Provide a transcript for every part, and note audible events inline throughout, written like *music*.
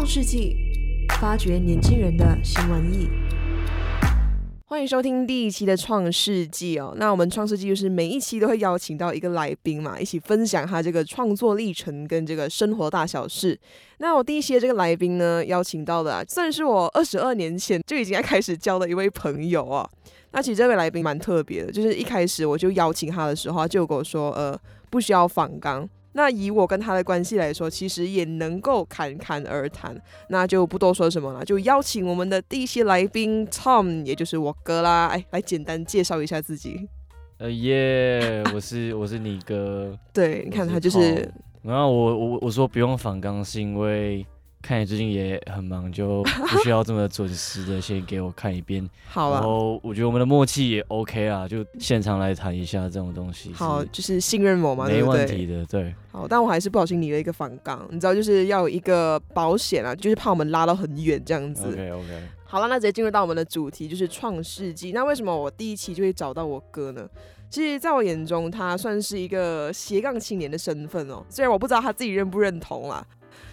创世纪，发掘年轻人的新玩意。欢迎收听第一期的创世纪哦。那我们创世纪就是每一期都会邀请到一个来宾嘛，一起分享他这个创作历程跟这个生活大小事。那我第一期的这个来宾呢，邀请到的、啊、算是我二十二年前就已经在开始交的一位朋友啊。那其实这位来宾蛮特别的，就是一开始我就邀请他的时候，他就跟我说，呃，不需要访纲。那以我跟他的关系来说，其实也能够侃侃而谈，那就不多说什么了，就邀请我们的第一期来宾 Tom，也就是我哥啦，哎，来简单介绍一下自己。呃耶，我是我是你哥。对，你看他就是。然后我我我说不用反刚，是因为。看你最近也很忙，就不需要这么准时的先给我看一遍。*laughs* 好了，然后我觉得我们的默契也 OK 啊，就现场来谈一下这种东西。好，就是信任我嘛，没问题的，对，对。好，但我还是不小心离了一个反纲，你知道，就是要有一个保险啊，就是怕我们拉到很远这样子。OK OK。好了，那直接进入到我们的主题，就是创世纪。那为什么我第一期就会找到我哥呢？其实，在我眼中，他算是一个斜杠青年的身份哦。虽然我不知道他自己认不认同啦。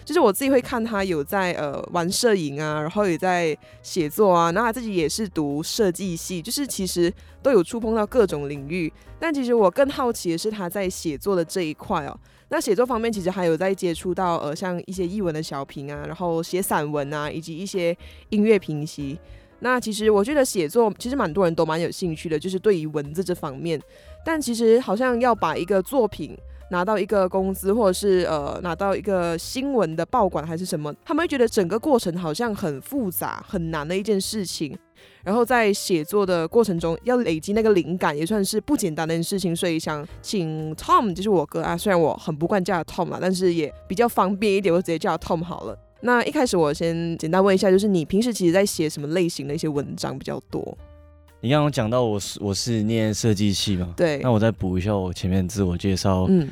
就是我自己会看他有在呃玩摄影啊，然后也在写作啊，那他自己也是读设计系，就是其实都有触碰到各种领域。但其实我更好奇的是他在写作的这一块哦。那写作方面其实还有在接触到呃像一些译文的小品啊，然后写散文啊，以及一些音乐评析。那其实我觉得写作其实蛮多人都蛮有兴趣的，就是对于文字这方面。但其实好像要把一个作品。拿到一个工资，或者是呃拿到一个新闻的报馆还是什么，他们会觉得整个过程好像很复杂、很难的一件事情。然后在写作的过程中，要累积那个灵感，也算是不简单的一件事情。所以想请 Tom，就是我哥啊，虽然我很不惯叫 Tom 啦，但是也比较方便一点，我直接叫 Tom 好了。那一开始我先简单问一下，就是你平时其实在写什么类型的一些文章比较多？你刚刚讲到我是我是念设计系嘛？对。那我再补一下我前面自我介绍，嗯，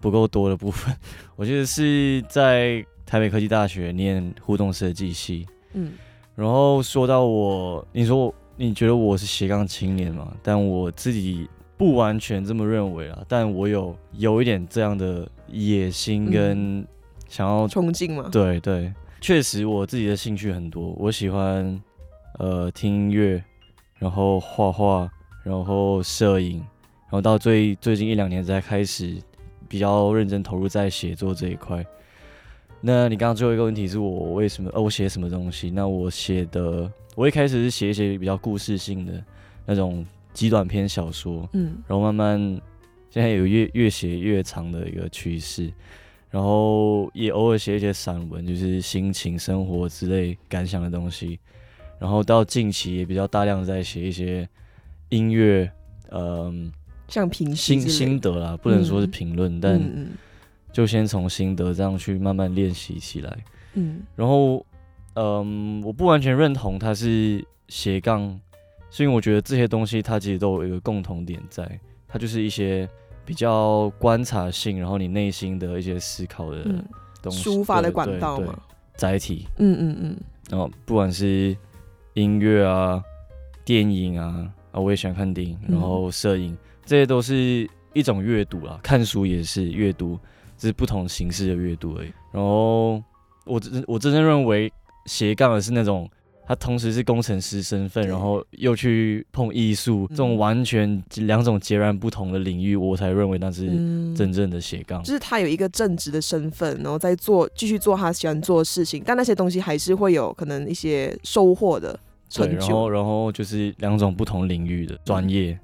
不够多的部分。*laughs* 我觉得是在台北科技大学念互动设计系，嗯。然后说到我，你说你觉得我是斜杠青年嘛？但我自己不完全这么认为啊。但我有有一点这样的野心跟想要冲劲嘛？对对，确实我自己的兴趣很多，我喜欢呃听音乐。然后画画，然后摄影，然后到最最近一两年才开始比较认真投入在写作这一块。那你刚刚最后一个问题是我为什么？呃，我写什么东西？那我写的，我一开始是写一些比较故事性的那种极短篇小说，嗯，然后慢慢现在有越越写越长的一个趋势，然后也偶尔写一些散文，就是心情、生活之类感想的东西。然后到近期也比较大量在写一些音乐，嗯、呃，像评心心得啦，不能说是评论，嗯、但就先从心得这样去慢慢练习起来。嗯，然后，嗯、呃，我不完全认同它是斜杠，是因为我觉得这些东西它其实都有一个共同点在，它就是一些比较观察性，然后你内心的一些思考的东西，抒发的管道嘛，载体。嗯嗯嗯，然后不管是音乐啊，电影啊，啊，我也喜欢看电影，然后摄影，这些都是一种阅读啦。看书也是阅读，只是不同形式的阅读而已。然后我真我真正认为斜杠的是那种，他同时是工程师身份，然后又去碰艺术，这种完全两种截然不同的领域，我才认为那是真正的斜杠。就是他有一个正职的身份，然后在做继续做他喜欢做的事情，但那些东西还是会有可能一些收获的。对，然后然后就是两种不同领域的专业，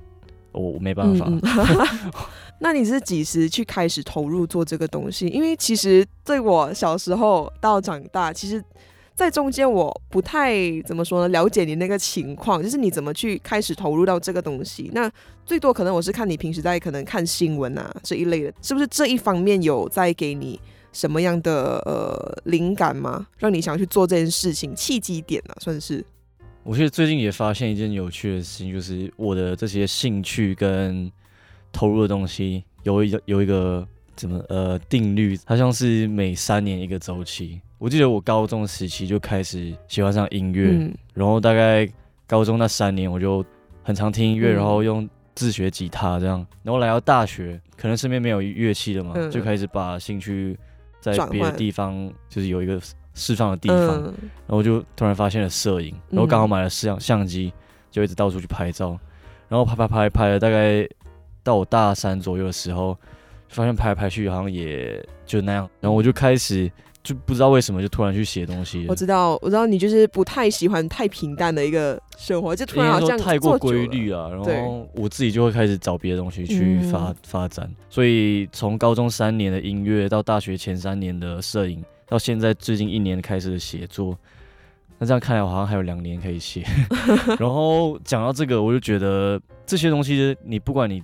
我、我、没办法。嗯嗯 *laughs* 那你是几时去开始投入做这个东西？因为其实对我小时候到长大，其实，在中间我不太怎么说呢，了解你那个情况，就是你怎么去开始投入到这个东西？那最多可能我是看你平时在可能看新闻啊这一类的，是不是这一方面有在给你什么样的呃灵感吗？让你想要去做这件事情，契机点啊，算是。我觉得最近也发现一件有趣的事情，就是我的这些兴趣跟投入的东西有一个有一个怎么呃定律，它像是每三年一个周期。我记得我高中时期就开始喜欢上音乐，嗯、然后大概高中那三年我就很常听音乐，嗯、然后用自学吉他这样。然后来到大学，可能身边没有乐器了嘛，嗯、就开始把兴趣在别的地方，就是有一个。释放的地方，嗯、然后就突然发现了摄影，然后刚好买了摄像相机，就一直到处去拍照，然后拍拍拍拍了大概到我大三左右的时候，发现拍来拍去好像也就那样，然后我就开始。就不知道为什么就突然去写东西。我知道，我知道你就是不太喜欢太平淡的一个生活，就突然好像太过规律了。然后我自己就会开始找别的东西去发发展。所以从高中三年的音乐到大学前三年的摄影，到现在最近一年开始的写作，那这样看来我好像还有两年可以写。*laughs* 然后讲到这个，我就觉得这些东西，你不管你。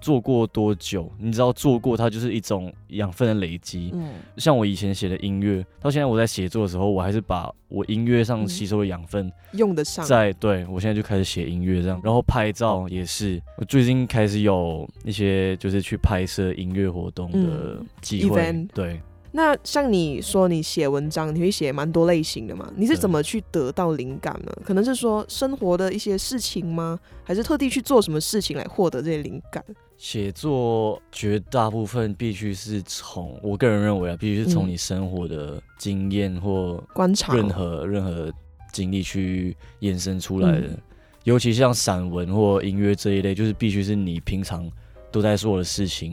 做过多久？你知道做过它就是一种养分的累积。嗯，像我以前写的音乐，到现在我在写作的时候，我还是把我音乐上吸收的养分用得上。在对我现在就开始写音乐这样，然后拍照也是。我最近开始有一些就是去拍摄音乐活动的机会。嗯、对。那像你说你写文章，你会写蛮多类型的嘛？你是怎么去得到灵感呢？可能是说生活的一些事情吗？还是特地去做什么事情来获得这些灵感？写作绝大部分必须是从我个人认为啊，必须是从你生活的经验或观察任何任何经历去延伸出来的。尤其像散文或音乐这一类，就是必须是你平常都在做的事情，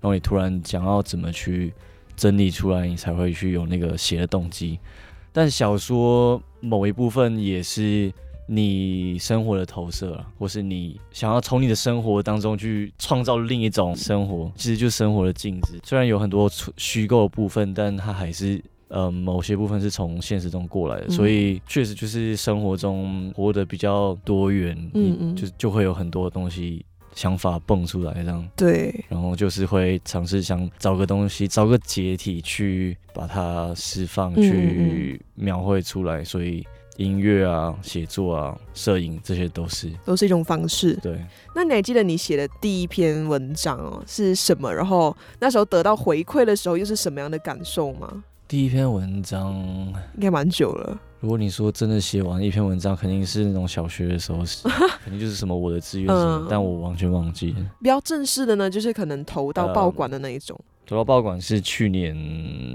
然后你突然想要怎么去。整理出来，你才会去有那个写的动机。但小说某一部分也是你生活的投射啊，或是你想要从你的生活当中去创造另一种生活，其实就是生活的镜子。虽然有很多虚构的部分，但它还是呃某些部分是从现实中过来的，所以确实就是生活中活得比较多元，嗯嗯，就就会有很多东西。想法蹦出来，这样对，然后就是会尝试想找个东西，找个解体去把它释放，去描绘出来。所以音乐啊、写作啊、摄影这些都是都是一种方式。对，那你还记得你写的第一篇文章哦是什么？然后那时候得到回馈的时候又是什么样的感受吗？第一篇文章应该蛮久了。如果你说真的写完一篇文章，肯定是那种小学的时候，*laughs* 肯定就是什么我的志愿什么，嗯、但我完全忘记了。比较正式的呢，就是可能投到报馆的那一种。投到报馆是去年，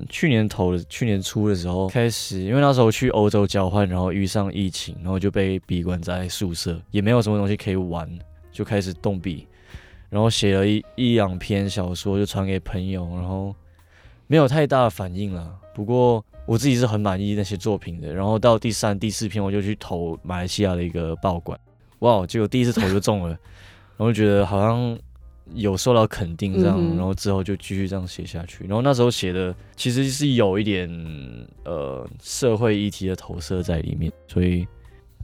去年投的，去年初的时候开始，因为那时候去欧洲交换，然后遇上疫情，然后就被闭关在宿舍，也没有什么东西可以玩，就开始动笔，然后写了一一两篇小说，就传给朋友，然后没有太大的反应了。不过我自己是很满意那些作品的。然后到第三、第四篇，我就去投马来西亚的一个报馆，哇！结果第一次投就中了，*laughs* 然后觉得好像有受到肯定这样，然后之后就继续这样写下去。然后那时候写的其实是有一点呃社会议题的投射在里面，所以。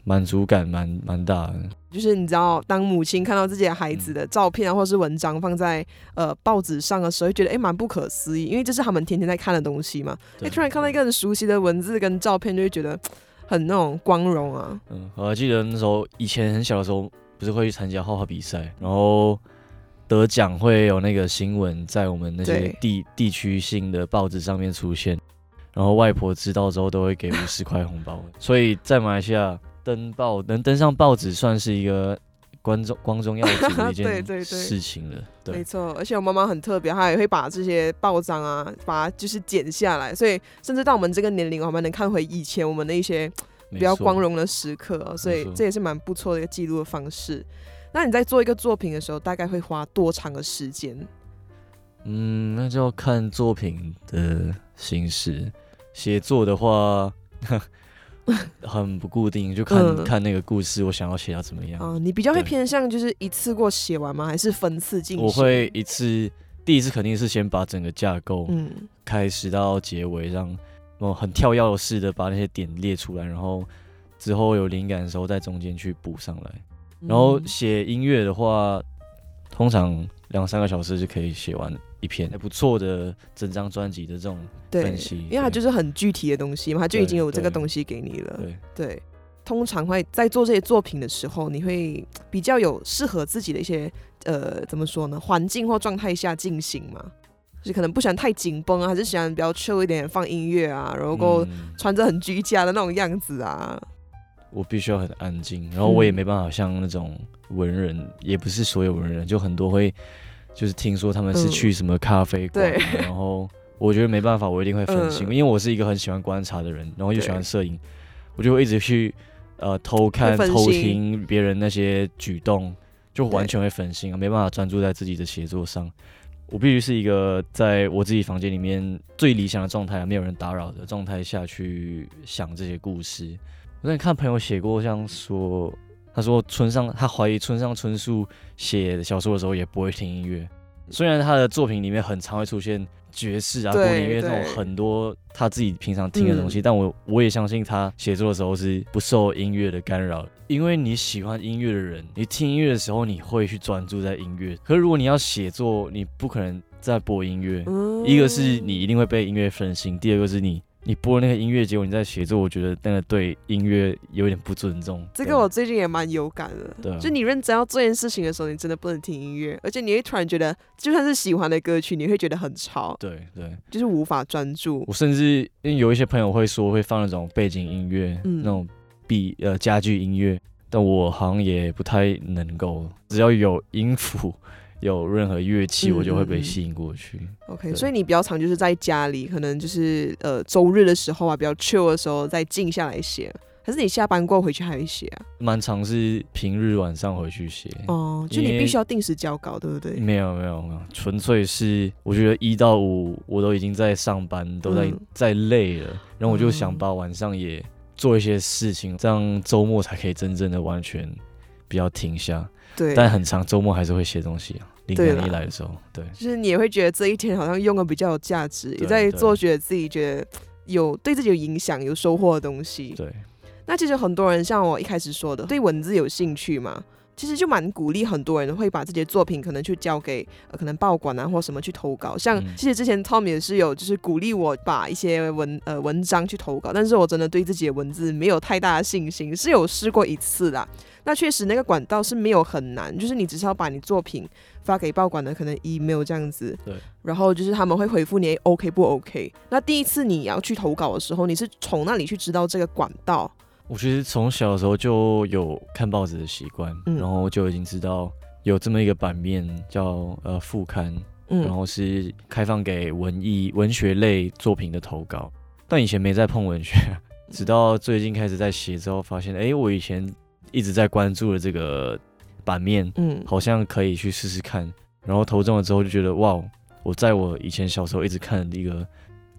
满足感蛮蛮大的，就是你知道，当母亲看到自己的孩子的照片啊，或者是文章放在呃报纸上的时候，会觉得哎蛮不可思议，因为这是他们天天在看的东西嘛。哎，突然看到一个很熟悉的文字跟照片，就会觉得很那种光荣啊。嗯，我还记得那时候以前很小的时候，不是会去参加画画比赛，然后得奖会有那个新闻在我们那些地地区性的报纸上面出现，然后外婆知道之后都会给五十块红包，所以在马来西亚。登报能登上报纸，算是一个光宗光宗耀祖的 *laughs* 一件事情了。对，对，对，对，没错。而且我妈妈很特别，她也会把这些报章啊，把它就是剪下来，所以甚至到我们这个年龄，我们能看回以前我们的一些比较光荣的时刻，哦。所以这也是蛮不错的一个记录的方式。那你在做一个作品的时候，大概会花多长的时间？嗯，那就要看作品的形式。写作的话。*laughs* 很不固定，就看、嗯、看那个故事，我想要写到怎么样。啊，你比较会偏向就是一次过写完吗？还是分次进行？我会一次，第一次肯定是先把整个架构，嗯，开始到结尾，让哦很跳跃式的把那些点列出来，然后之后有灵感的时候在中间去补上来。然后写音乐的话，通常两三个小时就可以写完。一篇还不错的整张专辑的这种分析，因为它就是很具体的东西嘛，它就已经有这个东西给你了。对对，通常会在做这些作品的时候，你会比较有适合自己的一些呃，怎么说呢，环境或状态下进行嘛？就是可能不喜欢太紧绷啊，还是喜欢比较 chill 一点，放音乐啊，然后穿着很居家的那种样子啊。嗯、我必须要很安静，然后我也没办法像那种文人，嗯、也不是所有文人，就很多会。就是听说他们是去什么咖啡馆，嗯、然后我觉得没办法，我一定会分心，嗯、因为我是一个很喜欢观察的人，然后又喜欢摄影，我就会一直去呃偷看、偷听别人那些举动，就完全会分心啊，没办法专注在自己的写作上。我必须是一个在我自己房间里面最理想的状态啊，没有人打扰的状态下去想这些故事。我在看朋友写过，像说他说村上，他怀疑村上春树写小说的时候也不会听音乐，虽然他的作品里面很常会出现。爵士啊，古典音乐这种很多他自己平常听的东西，嗯、但我我也相信他写作的时候是不受音乐的干扰，因为你喜欢音乐的人，你听音乐的时候你会去专注在音乐，可是如果你要写作，你不可能在播音乐，嗯、一个是你一定会被音乐分心，第二个是你。你播那个音乐，结果你在写作，我觉得那个对音乐有点不尊重。这个我最近也蛮有感的。对啊，就你认真要做件事情的时候，你真的不能听音乐，而且你会突然觉得，就算是喜欢的歌曲，你会觉得很吵。对对，就是无法专注。我甚至因为有一些朋友会说会放那种背景音乐，嗯、那种 B 呃家具音乐，但我好像也不太能够，只要有音符。有任何乐器，我就会被吸引过去。嗯、OK，所以你比较常就是在家里，可能就是呃周日的时候啊，比较 chill 的时候再静下来写，可是你下班过回去还会写啊？蛮常是平日晚上回去写。哦，就你必须要定时交稿，对不对？没有没有没有，纯粹是我觉得一到五我都已经在上班，都在、嗯、在累了，然后我就想把晚上也做一些事情，这样周末才可以真正的完全不要停下。对，但很长，周末还是会写东西啊。灵感一来的时候，对，对，就是你也会觉得这一天好像用的比较有价值，也在做觉得自己觉得有对自己有影响、有收获的东西。对，那其实很多人像我一开始说的，对文字有兴趣嘛。其实就蛮鼓励很多人会把自己的作品可能去交给、呃、可能报馆啊或什么去投稿。像其实之前 Tom 也是有就是鼓励我把一些文呃文章去投稿，但是我真的对自己的文字没有太大的信心，是有试过一次的。那确实那个管道是没有很难，就是你只是要把你作品发给报馆的可能 email 这样子，对，然后就是他们会回复你 OK 不 OK。那第一次你要去投稿的时候，你是从那里去知道这个管道？我其实从小的时候就有看报纸的习惯，嗯、然后就已经知道有这么一个版面叫呃副刊，嗯、然后是开放给文艺文学类作品的投稿。但以前没在碰文学，直到最近开始在写之后，发现哎，我以前一直在关注的这个版面，嗯，好像可以去试试看。然后投中了之后，就觉得哇，我在我以前小时候一直看的一个。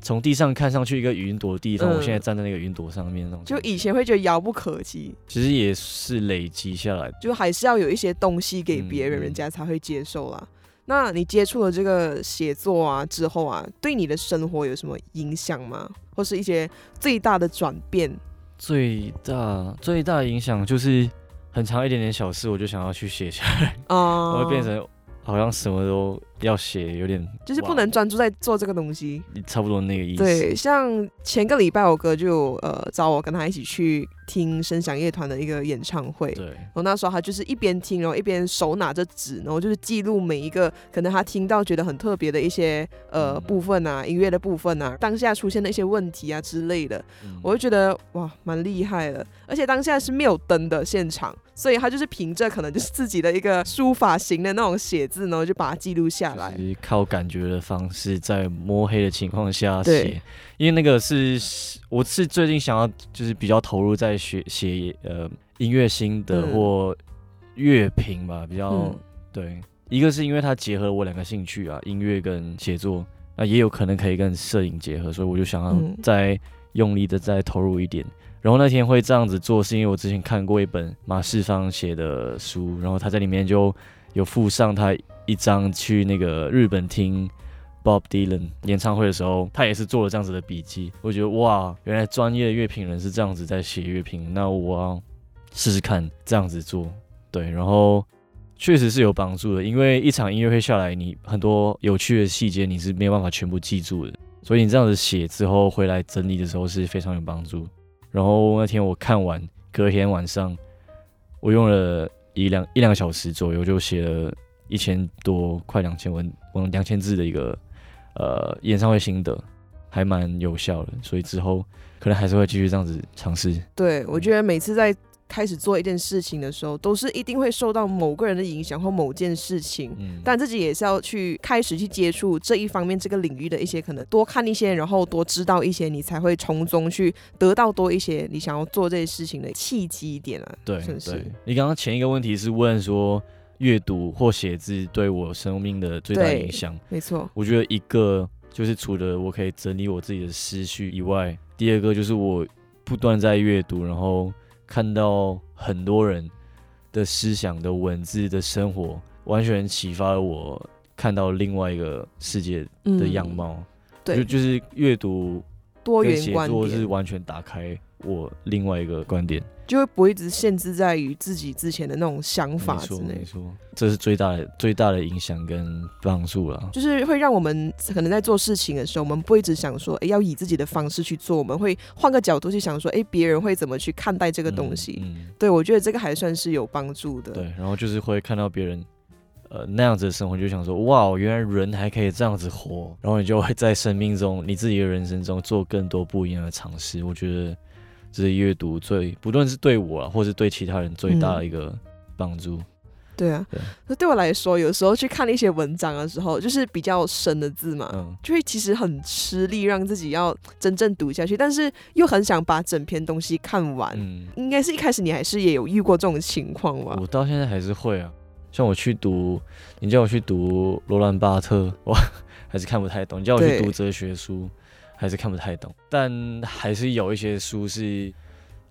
从地上看上去一个云朵的地方，嗯、我现在站在那个云朵上面那种，就以前会觉得遥不可及，其实也是累积下来，就还是要有一些东西给别人，嗯、人家才会接受啦。那你接触了这个写作啊之后啊，对你的生活有什么影响吗？或是一些最大的转变？最大最大的影响就是很长一点点小事，我就想要去写下来，啊、我，会变成。好像什么都要写，有点就是不能专注在做这个东西，差不多那个意思。对，像前个礼拜我哥就呃找我跟他一起去听声响乐团的一个演唱会，对。然后那时候他就是一边听，然后一边手拿着纸，然后就是记录每一个可能他听到觉得很特别的一些呃、嗯、部分啊，音乐的部分啊，当下出现的一些问题啊之类的，嗯、我就觉得哇蛮厉害的。而且当下是没有灯的现场，所以他就是凭着可能就是自己的一个书法型的那种写字。然后就把它记录下来，靠感觉的方式，在摸黑的情况下写。因为那个是我是最近想要，就是比较投入在学写呃音乐心得或乐评吧，比较、嗯、对。一个是因为它结合了我两个兴趣啊，音乐跟写作，那也有可能可以跟摄影结合，所以我就想要再用力的再投入一点。嗯、然后那天会这样子做，是因为我之前看过一本马世芳写的书，然后他在里面就。有附上他一张去那个日本听 Bob Dylan 演唱会的时候，他也是做了这样子的笔记。我觉得哇，原来专业的乐评人是这样子在写乐评，那我要试试看这样子做。对，然后确实是有帮助的，因为一场音乐会下来，你很多有趣的细节你是没有办法全部记住的，所以你这样子写之后回来整理的时候是非常有帮助。然后那天我看完，隔天晚上我用了。一两一两个小时左右就写了一千多，快两千文，文两千字的一个呃演唱会心得，还蛮有效的，所以之后可能还是会继续这样子尝试。对，我觉得每次在开始做一件事情的时候，都是一定会受到某个人的影响或某件事情。嗯，但自己也是要去开始去接触这一方面这个领域的一些可能，多看一些，然后多知道一些，你才会从中去得到多一些你想要做这些事情的契机点啊。对，是不是？对。你刚刚前一个问题是问说阅读或写字对我生命的最大影响，没错。我觉得一个就是除了我可以整理我自己的思绪以外，第二个就是我不断在阅读，然后看到很多人的思想的文字的生活，完全启发了我看到另外一个世界的样貌。嗯、对，就就是阅读多元观点是完全打开我另外一个观点。就会不会一直限制在于自己之前的那种想法之内。没错，这是最大的最大的影响跟帮助了。就是会让我们可能在做事情的时候，我们不会一直想说，哎，要以自己的方式去做，我们会换个角度去想说，哎，别人会怎么去看待这个东西。嗯，嗯对，我觉得这个还算是有帮助的。对，然后就是会看到别人，呃，那样子的生活，就想说，哇，原来人还可以这样子活。然后你就会在生命中，你自己的人生中做更多不一样的尝试。我觉得。这是阅读最，不论是对我啊，或是对其他人最大的一个帮助。嗯、对啊，那对，对我来说，有时候去看一些文章的时候，就是比较深的字嘛，嗯、就会其实很吃力，让自己要真正读下去，但是又很想把整篇东西看完。嗯，应该是一开始你还是也有遇过这种情况吧？我到现在还是会啊，像我去读，你叫我去读罗兰巴特，我还是看不太懂；你叫我去读哲学书。还是看不太懂，但还是有一些书是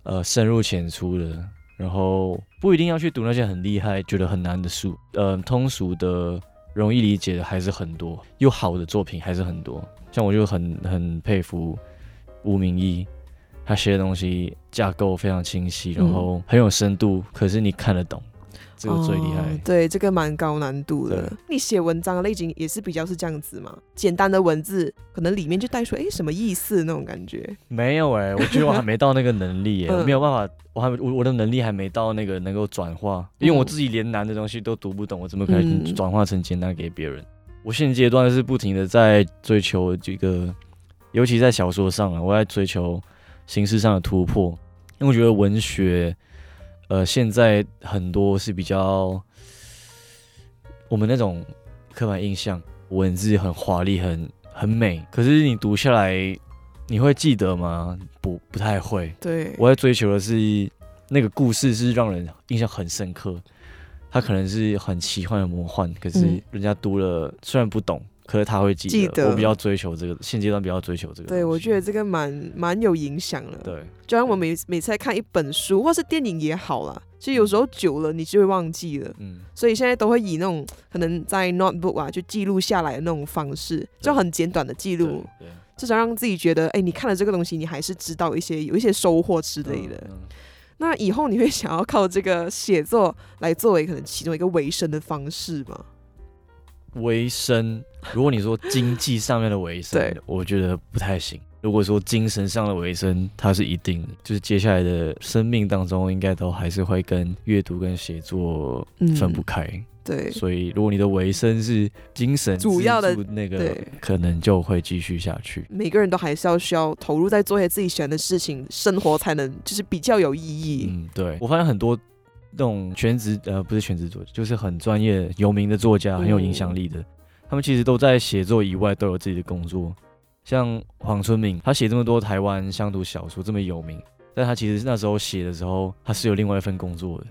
呃深入浅出的，然后不一定要去读那些很厉害、觉得很难的书，呃，通俗的、容易理解的还是很多，又好的作品还是很多。像我就很很佩服吴明义，他写的东西架构非常清晰，然后很有深度，可是你看得懂。这个最厉害，哦，对，这个蛮高难度的。你写文章的类型也是比较是这样子嘛？简单的文字，可能里面就带出哎什么意思那种感觉。没有哎，我觉得我还没到那个能力哎，*laughs* 嗯、我没有办法，我还我我的能力还没到那个能够转化，因为我自己连难的东西都读不懂，我怎么可能转化成简单给别人？嗯、我现阶段是不停的在追求这个，尤其在小说上啊，我在追求形式上的突破，因为我觉得文学。呃，现在很多是比较我们那种刻板印象，文字很华丽，很很美。可是你读下来，你会记得吗？不，不太会。对，我在追求的是那个故事是让人印象很深刻，它可能是很奇幻的魔幻，可是人家读了虽然不懂。可是他会记得，记得我比较追求这个，现阶段比较追求这个。对，我觉得这个蛮蛮有影响的。对，就像我每每次在看一本书或是电影也好啦，其实有时候久了你就会忘记了。嗯。所以现在都会以那种可能在 notebook 啊，就记录下来的那种方式，就很简短的记录，至少让自己觉得，哎，你看了这个东西，你还是知道一些有一些收获之类的。嗯嗯、那以后你会想要靠这个写作来作为可能其中一个维生的方式吗？维生，如果你说经济上面的维生，对我觉得不太行。如果说精神上的维生，它是一定的，就是接下来的生命当中，应该都还是会跟阅读跟写作分不开。嗯、对，所以如果你的维生是精神主要的那个，可能就会继续下去。每个人都还是要需要投入在做一些自己喜欢的事情，生活才能就是比较有意义。嗯，对，我发现很多。这种全职呃，不是全职作家，就是很专业有名的作家，很有影响力的，嗯、他们其实都在写作以外都有自己的工作。像黄春明，他写这么多台湾乡土小说这么有名，但他其实那时候写的时候，他是有另外一份工作的。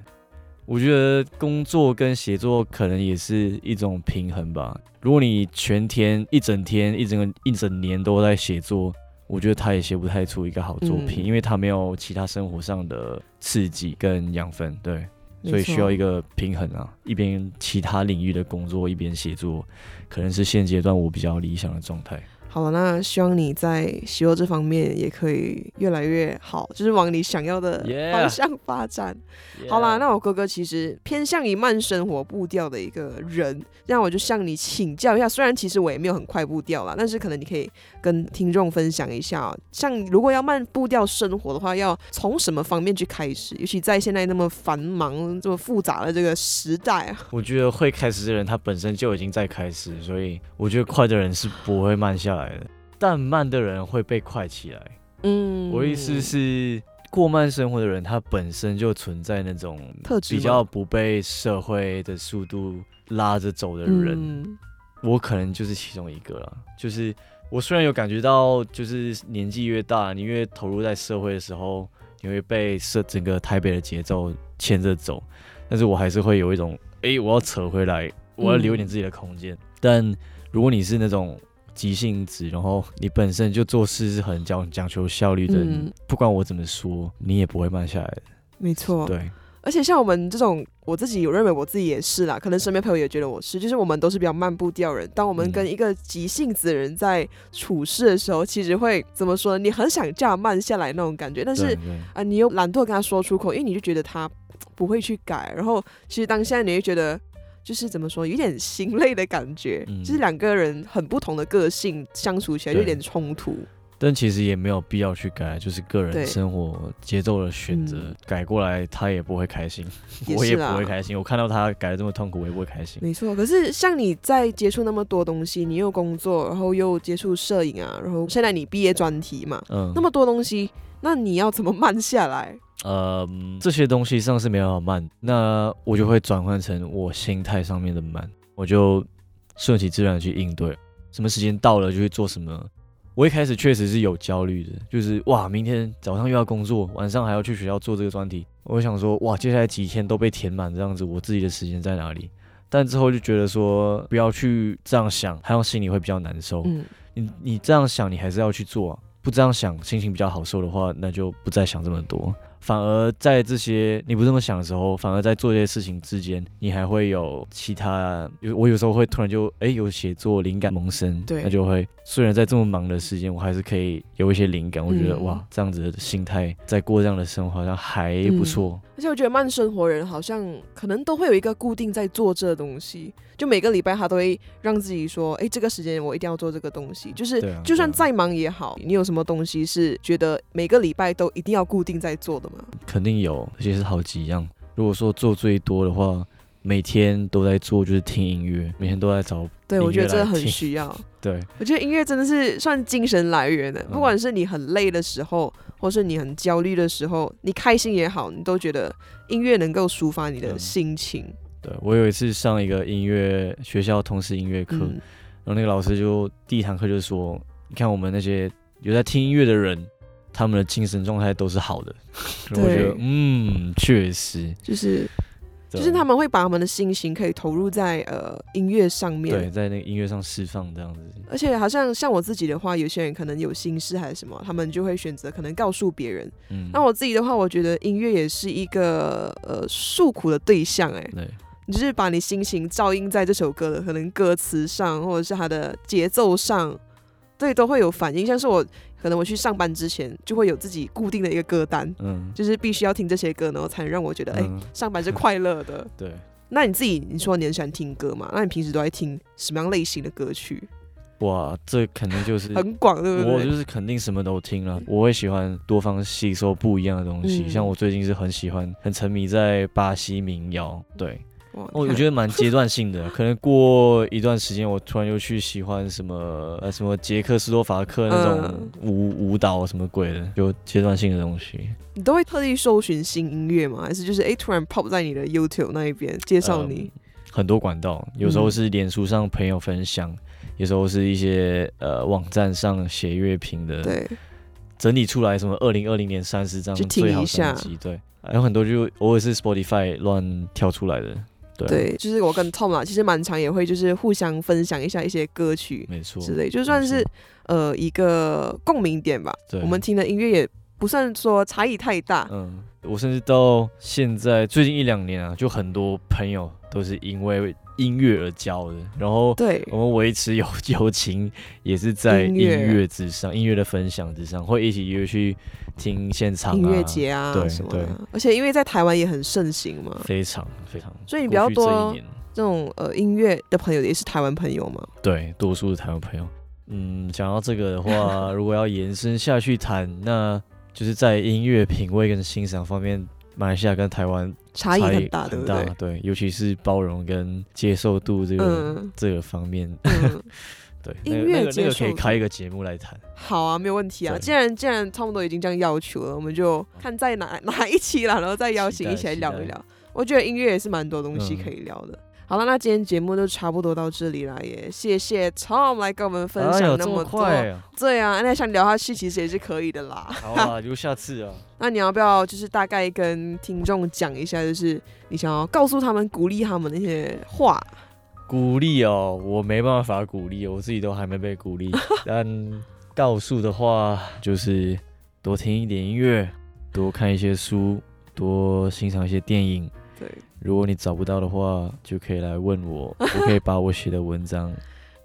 我觉得工作跟写作可能也是一种平衡吧。如果你全天一整天一整个一整年都在写作，我觉得他也写不太出一个好作品，嗯、因为他没有其他生活上的刺激跟养分，对，所以需要一个平衡啊，一边其他领域的工作，一边写作，可能是现阶段我比较理想的状态。好了，那希望你在写作这方面也可以越来越好，就是往你想要的方向发展。Yeah. 好啦，那我哥哥其实偏向于慢生活步调的一个人，让我就向你请教一下。虽然其实我也没有很快步调啦，但是可能你可以跟听众分享一下，像如果要慢步调生活的话，要从什么方面去开始？尤其在现在那么繁忙、这么复杂的这个时代啊，我觉得会开始的人他本身就已经在开始，所以我觉得快的人是不会慢下来。但慢的人会被快起来。嗯，我意思是，过慢生活的人，他本身就存在那种比较不被社会的速度拉着走的人。嗯我可能就是其中一个了。就是我虽然有感觉到，就是年纪越大，你越投入在社会的时候，你会被社整个台北的节奏牵着走。但是我还是会有一种，哎、欸，我要扯回来，我要留一点自己的空间。嗯、但如果你是那种急性子，然后你本身就做事是很讲讲求效率的不管我怎么说，你也不会慢下来的。没错，对。而且像我们这种，我自己有认为我自己也是啦，可能身边朋友也觉得我是，就是我们都是比较慢步调人。当我们跟一个急性子的人在处事的时候，嗯、其实会怎么说呢？你很想叫他慢下来那种感觉，但是啊、呃，你又懒惰跟他说出口，因为你就觉得他不会去改。然后其实当下你会觉得，就是怎么说，有点心累的感觉，嗯、就是两个人很不同的个性相处起来就有点冲突。但其实也没有必要去改，就是个人生活节奏的选择，嗯、改过来他也不会开心，也我也不会开心。我看到他改的这么痛苦，我也不会开心。没错，可是像你在接触那么多东西，你又工作，然后又接触摄影啊，然后现在你毕业专题嘛，嗯，那么多东西，那你要怎么慢下来？呃，*laughs* 这些东西上是没办法慢，那我就会转换成我心态上面的慢，我就顺其自然去应对，什么时间到了就去做什么。我一开始确实是有焦虑的，就是哇，明天早上又要工作，晚上还要去学校做这个专题。我想说，哇，接下来几天都被填满这样子，我自己的时间在哪里？但之后就觉得说，不要去这样想，好像心里会比较难受。嗯，你你这样想，你还是要去做啊。不这样想，心情比较好受的话，那就不再想这么多。反而在这些你不这么想的时候，反而在做这些事情之间，你还会有其他。有我有时候会突然就哎、欸、有写作灵感萌生，对，那就会虽然在这么忙的时间，我还是可以有一些灵感。我觉得、嗯、哇，这样子的心态在过这样的生活好像还不错、嗯。而且我觉得慢生活人好像可能都会有一个固定在做这东西，就每个礼拜他都会让自己说，哎、欸，这个时间我一定要做这个东西。就是、啊、就算再忙也好，你有什么东西是觉得每个礼拜都一定要固定在做的吗？肯定有，而且是好几样。如果说做最多的话，每天都在做就是听音乐，每天都在找。对，我觉得真的很需要。*laughs* 对，我觉得音乐真的是算精神来源的。不管是你很累的时候，嗯、或是你很焦虑的时候，你开心也好，你都觉得音乐能够抒发你的心情。嗯、对，我有一次上一个音乐学校通识音乐课，嗯、然后那个老师就第一堂课就说：“你看我们那些有在听音乐的人。”他们的精神状态都是好的，*laughs* 对我觉得，嗯，确实，就是，对就是他们会把他们的心情可以投入在呃音乐上面，对，在那个音乐上释放这样子。而且好像像我自己的话，有些人可能有心事还是什么，他们就会选择可能告诉别人。嗯，那我自己的话，我觉得音乐也是一个呃诉苦的对象，哎，对，你就是把你心情照应在这首歌的可能歌词上，或者是它的节奏上。对，都会有反应。像是我，可能我去上班之前，就会有自己固定的一个歌单，嗯，就是必须要听这些歌，然后才能让我觉得，哎、嗯，上班是快乐的。*laughs* 对，那你自己，你说你很喜欢听歌嘛？那你平时都在听什么样类型的歌曲？哇，这肯定就是 *laughs* 很广，对不对？我就是肯定什么都听了。我会喜欢多方吸收不一样的东西。嗯、像我最近是很喜欢，很沉迷在巴西民谣，对。我我觉得蛮阶段性的，可能过一段时间，我突然又去喜欢什么呃什么捷克斯洛伐克那种舞、嗯、舞蹈什么鬼的，有阶段性的东西。你都会特地搜寻新音乐吗？还是就是哎、欸、突然 pop 在你的 YouTube 那一边介绍你、嗯？很多管道，有时候是脸书上朋友分享，嗯、有时候是一些呃网站上写乐评的，对，整理出来什么二零二零年三十张最好专辑，对，还有很多就偶尔是 Spotify 乱跳出来的。对，对，就是我跟 Tom 啊，其实蛮常也会就是互相分享一下一些歌曲，没错，之类，就算是呃一个共鸣点吧。对，我们听的音乐也不算说差异太大。嗯，我甚至到现在最近一两年啊，就很多朋友都是因为音乐而交的，然后对我们维持友友情也是在音乐之上，音乐的分享之上，会一起约去听现场、啊、音乐节啊对什么的。对而且因为在台湾也很盛行嘛，非常非常。所以你比较多这种呃音乐的朋友也是台湾朋友吗？对，多数是台湾朋友。嗯，讲到这个的话，*laughs* 如果要延伸下去谈，那就是在音乐品味跟欣赏方面。马来西亚跟台湾差异很大，对不对？对，尤其是包容跟接受度这个、嗯、这个方面，嗯、*laughs* 对，音乐那个、可以开一个节目来谈。好啊，没有问题啊。既然既然差不多已经这样要求了，我们就看在哪 *laughs* 哪一期了，然后再邀请一起来聊一聊。我觉得音乐也是蛮多东西可以聊的。嗯好了，那今天节目就差不多到这里了，也谢谢 Tom 来跟我们分享那么多。对啊，那想聊下去其实也是可以的啦。好啊，留下次啊。*laughs* 那你要不要就是大概跟听众讲一下，就是你想要告诉他们、鼓励他们那些话？鼓励哦，我没办法鼓励，我自己都还没被鼓励。*laughs* 但告诉的话，就是多听一点音乐，多看一些书，多欣赏一些电影。对。如果你找不到的话，就可以来问我，*laughs* 我可以把我写的文章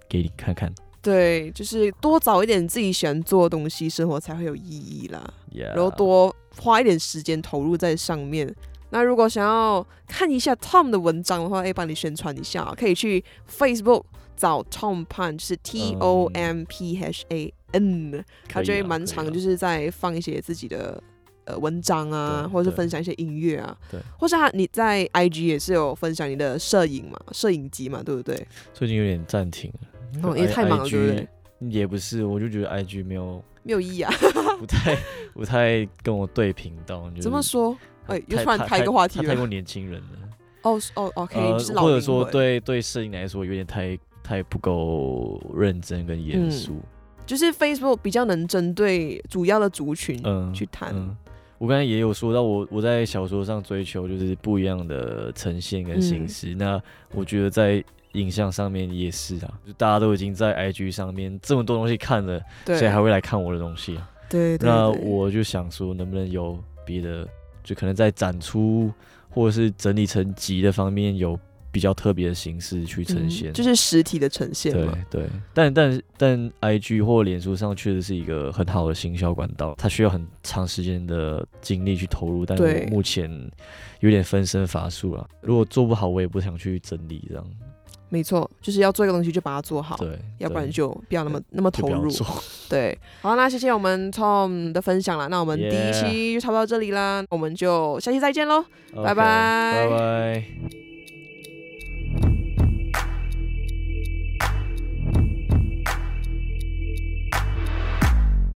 给你看看。对，就是多找一点自己喜欢做的东西，生活才会有意义啦。然后多花一点时间投入在上面。那如果想要看一下 Tom 的文章的话，哎，帮你宣传一下，可以去 Facebook 找 Tom Phan，就是 T O M P H A N，、嗯、他就会蛮常就是在放一些自己的。呃，文章啊，或者是分享一些音乐啊，对，或是他你在 IG 也是有分享你的摄影嘛，摄影机嘛，对不对？最近有点暂停了，哦，因为太忙了，对不对？也不是，我就觉得 IG 没有没有意义啊，*laughs* 不太不太跟我对频道。怎么说？哎，又突然开一个话题了，太过年轻人了。哦哦，OK，就是或者说对对摄影来说有点太太不够认真跟严肃。就是 Facebook 比较能针对主要的族群去谈。我刚才也有说到我，我我在小说上追求就是不一样的呈现跟形式。嗯、那我觉得在影像上面也是啊，就大家都已经在 IG 上面这么多东西看了，对谁还会来看我的东西啊？对，对，对，那我就想说，能不能有别的，就可能在展出或者是整理成集的方面有。比较特别的形式去呈现，嗯，就是实体的呈现嘛。对对，但但但，IG 或脸书上确实是一个很好的行销管道，它需要很长时间的精力去投入，但我目前有点分身乏术了。如果做不好，我也不想去整理这样。没错，就是要做一个东西就把它做好，对，要不然就不要那么那么投入。对，*laughs* 对，好，那谢谢我们 Tom 的分享了。那我们第一期就差不多到这里啦.我们就下期再见喽，拜拜 bye。